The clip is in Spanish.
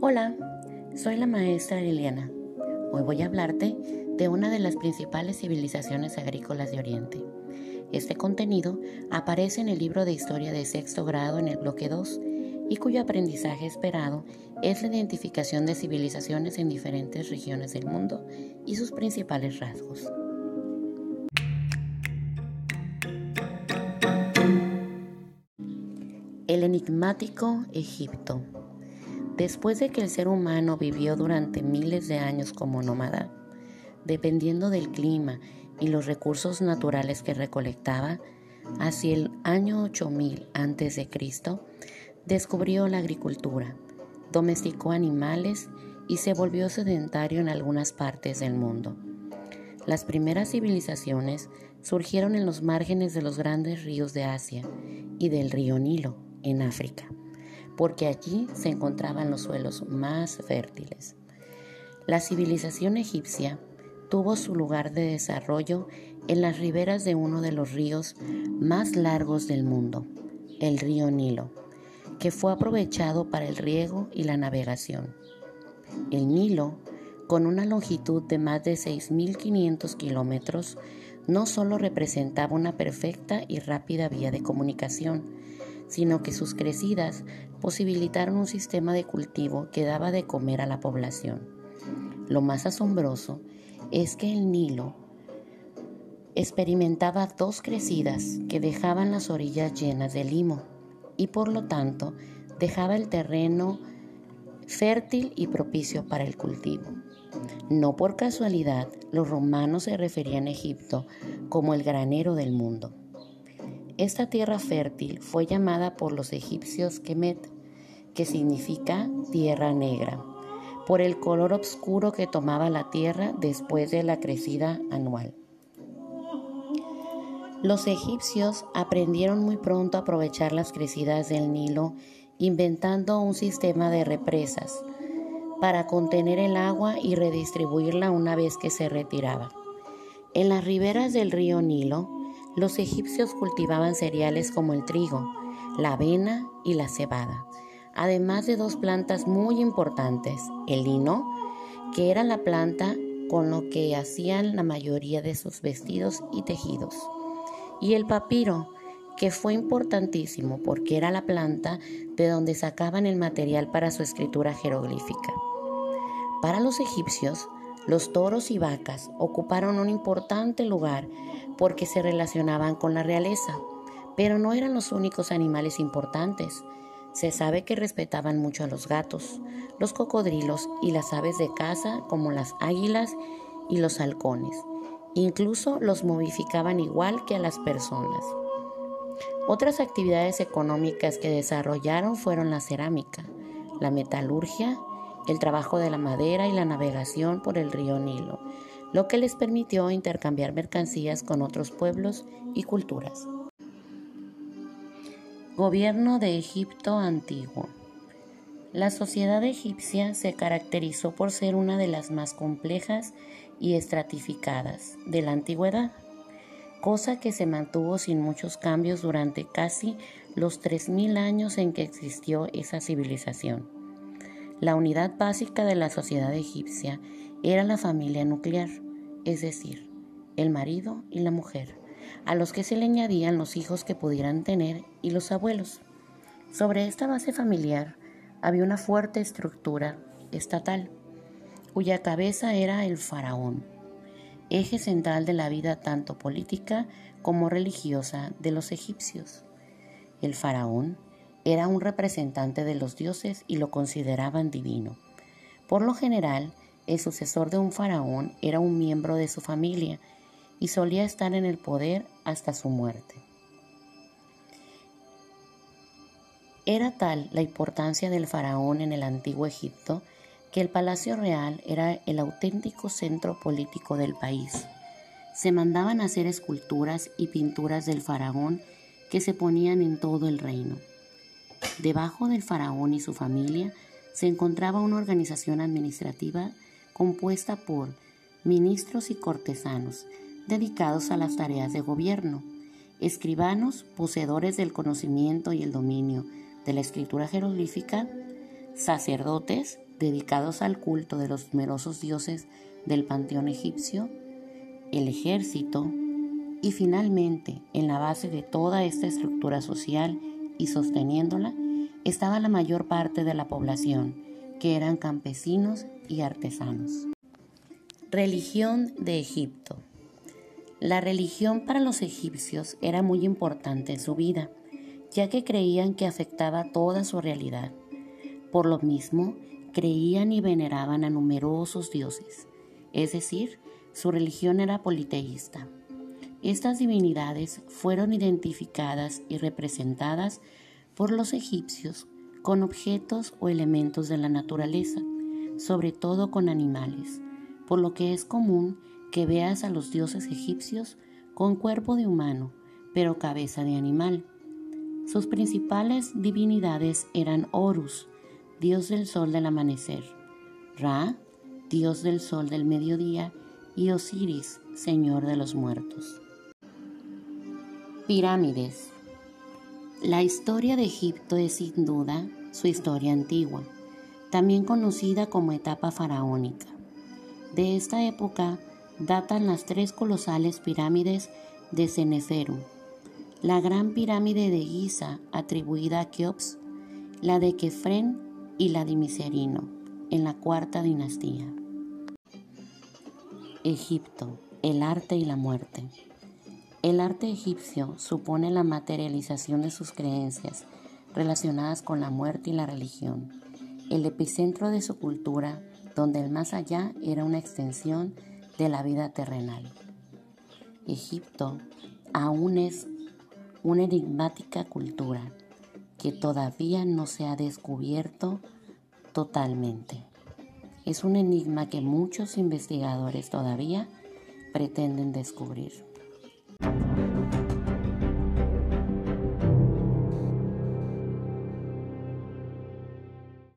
Hola, soy la maestra Liliana. Hoy voy a hablarte de una de las principales civilizaciones agrícolas de Oriente. Este contenido aparece en el libro de historia de sexto grado en el bloque 2 y cuyo aprendizaje esperado es la identificación de civilizaciones en diferentes regiones del mundo y sus principales rasgos. El enigmático Egipto. Después de que el ser humano vivió durante miles de años como nómada, dependiendo del clima y los recursos naturales que recolectaba, hacia el año 8000 a.C., descubrió la agricultura, domesticó animales y se volvió sedentario en algunas partes del mundo. Las primeras civilizaciones surgieron en los márgenes de los grandes ríos de Asia y del río Nilo, en África porque allí se encontraban los suelos más fértiles. La civilización egipcia tuvo su lugar de desarrollo en las riberas de uno de los ríos más largos del mundo, el río Nilo, que fue aprovechado para el riego y la navegación. El Nilo, con una longitud de más de 6.500 kilómetros, no solo representaba una perfecta y rápida vía de comunicación, sino que sus crecidas posibilitaron un sistema de cultivo que daba de comer a la población. Lo más asombroso es que el Nilo experimentaba dos crecidas que dejaban las orillas llenas de limo y por lo tanto dejaba el terreno fértil y propicio para el cultivo. No por casualidad, los romanos se referían a Egipto como el granero del mundo. Esta tierra fértil fue llamada por los egipcios Kemet, que significa tierra negra, por el color oscuro que tomaba la tierra después de la crecida anual. Los egipcios aprendieron muy pronto a aprovechar las crecidas del Nilo, inventando un sistema de represas para contener el agua y redistribuirla una vez que se retiraba. En las riberas del río Nilo, los egipcios cultivaban cereales como el trigo, la avena y la cebada, además de dos plantas muy importantes, el lino, que era la planta con lo que hacían la mayoría de sus vestidos y tejidos, y el papiro, que fue importantísimo porque era la planta de donde sacaban el material para su escritura jeroglífica. Para los egipcios, los toros y vacas ocuparon un importante lugar porque se relacionaban con la realeza, pero no eran los únicos animales importantes. Se sabe que respetaban mucho a los gatos, los cocodrilos y las aves de caza como las águilas y los halcones. Incluso los modificaban igual que a las personas. Otras actividades económicas que desarrollaron fueron la cerámica, la metalurgia el trabajo de la madera y la navegación por el río Nilo, lo que les permitió intercambiar mercancías con otros pueblos y culturas. Gobierno de Egipto antiguo. La sociedad egipcia se caracterizó por ser una de las más complejas y estratificadas de la antigüedad, cosa que se mantuvo sin muchos cambios durante casi los 3.000 años en que existió esa civilización. La unidad básica de la sociedad egipcia era la familia nuclear, es decir, el marido y la mujer, a los que se le añadían los hijos que pudieran tener y los abuelos. Sobre esta base familiar había una fuerte estructura estatal, cuya cabeza era el faraón, eje central de la vida tanto política como religiosa de los egipcios. El faraón era un representante de los dioses y lo consideraban divino. Por lo general, el sucesor de un faraón era un miembro de su familia y solía estar en el poder hasta su muerte. Era tal la importancia del faraón en el antiguo Egipto que el palacio real era el auténtico centro político del país. Se mandaban hacer esculturas y pinturas del faraón que se ponían en todo el reino. Debajo del faraón y su familia se encontraba una organización administrativa compuesta por ministros y cortesanos dedicados a las tareas de gobierno, escribanos poseedores del conocimiento y el dominio de la escritura jeroglífica, sacerdotes dedicados al culto de los numerosos dioses del panteón egipcio, el ejército y finalmente en la base de toda esta estructura social y sosteniéndola estaba la mayor parte de la población, que eran campesinos y artesanos. Religión de Egipto. La religión para los egipcios era muy importante en su vida, ya que creían que afectaba toda su realidad. Por lo mismo, creían y veneraban a numerosos dioses, es decir, su religión era politeísta. Estas divinidades fueron identificadas y representadas por los egipcios con objetos o elementos de la naturaleza, sobre todo con animales, por lo que es común que veas a los dioses egipcios con cuerpo de humano, pero cabeza de animal. Sus principales divinidades eran Horus, dios del sol del amanecer, Ra, dios del sol del mediodía, y Osiris, señor de los muertos. Pirámides. La historia de Egipto es sin duda su historia antigua, también conocida como etapa faraónica. De esta época datan las tres colosales pirámides de Ceneferu, la gran pirámide de Giza atribuida a Keops, la de Kefren y la de Miserino, en la cuarta dinastía. Egipto, el arte y la muerte. El arte egipcio supone la materialización de sus creencias relacionadas con la muerte y la religión, el epicentro de su cultura, donde el más allá era una extensión de la vida terrenal. Egipto aún es una enigmática cultura que todavía no se ha descubierto totalmente. Es un enigma que muchos investigadores todavía pretenden descubrir.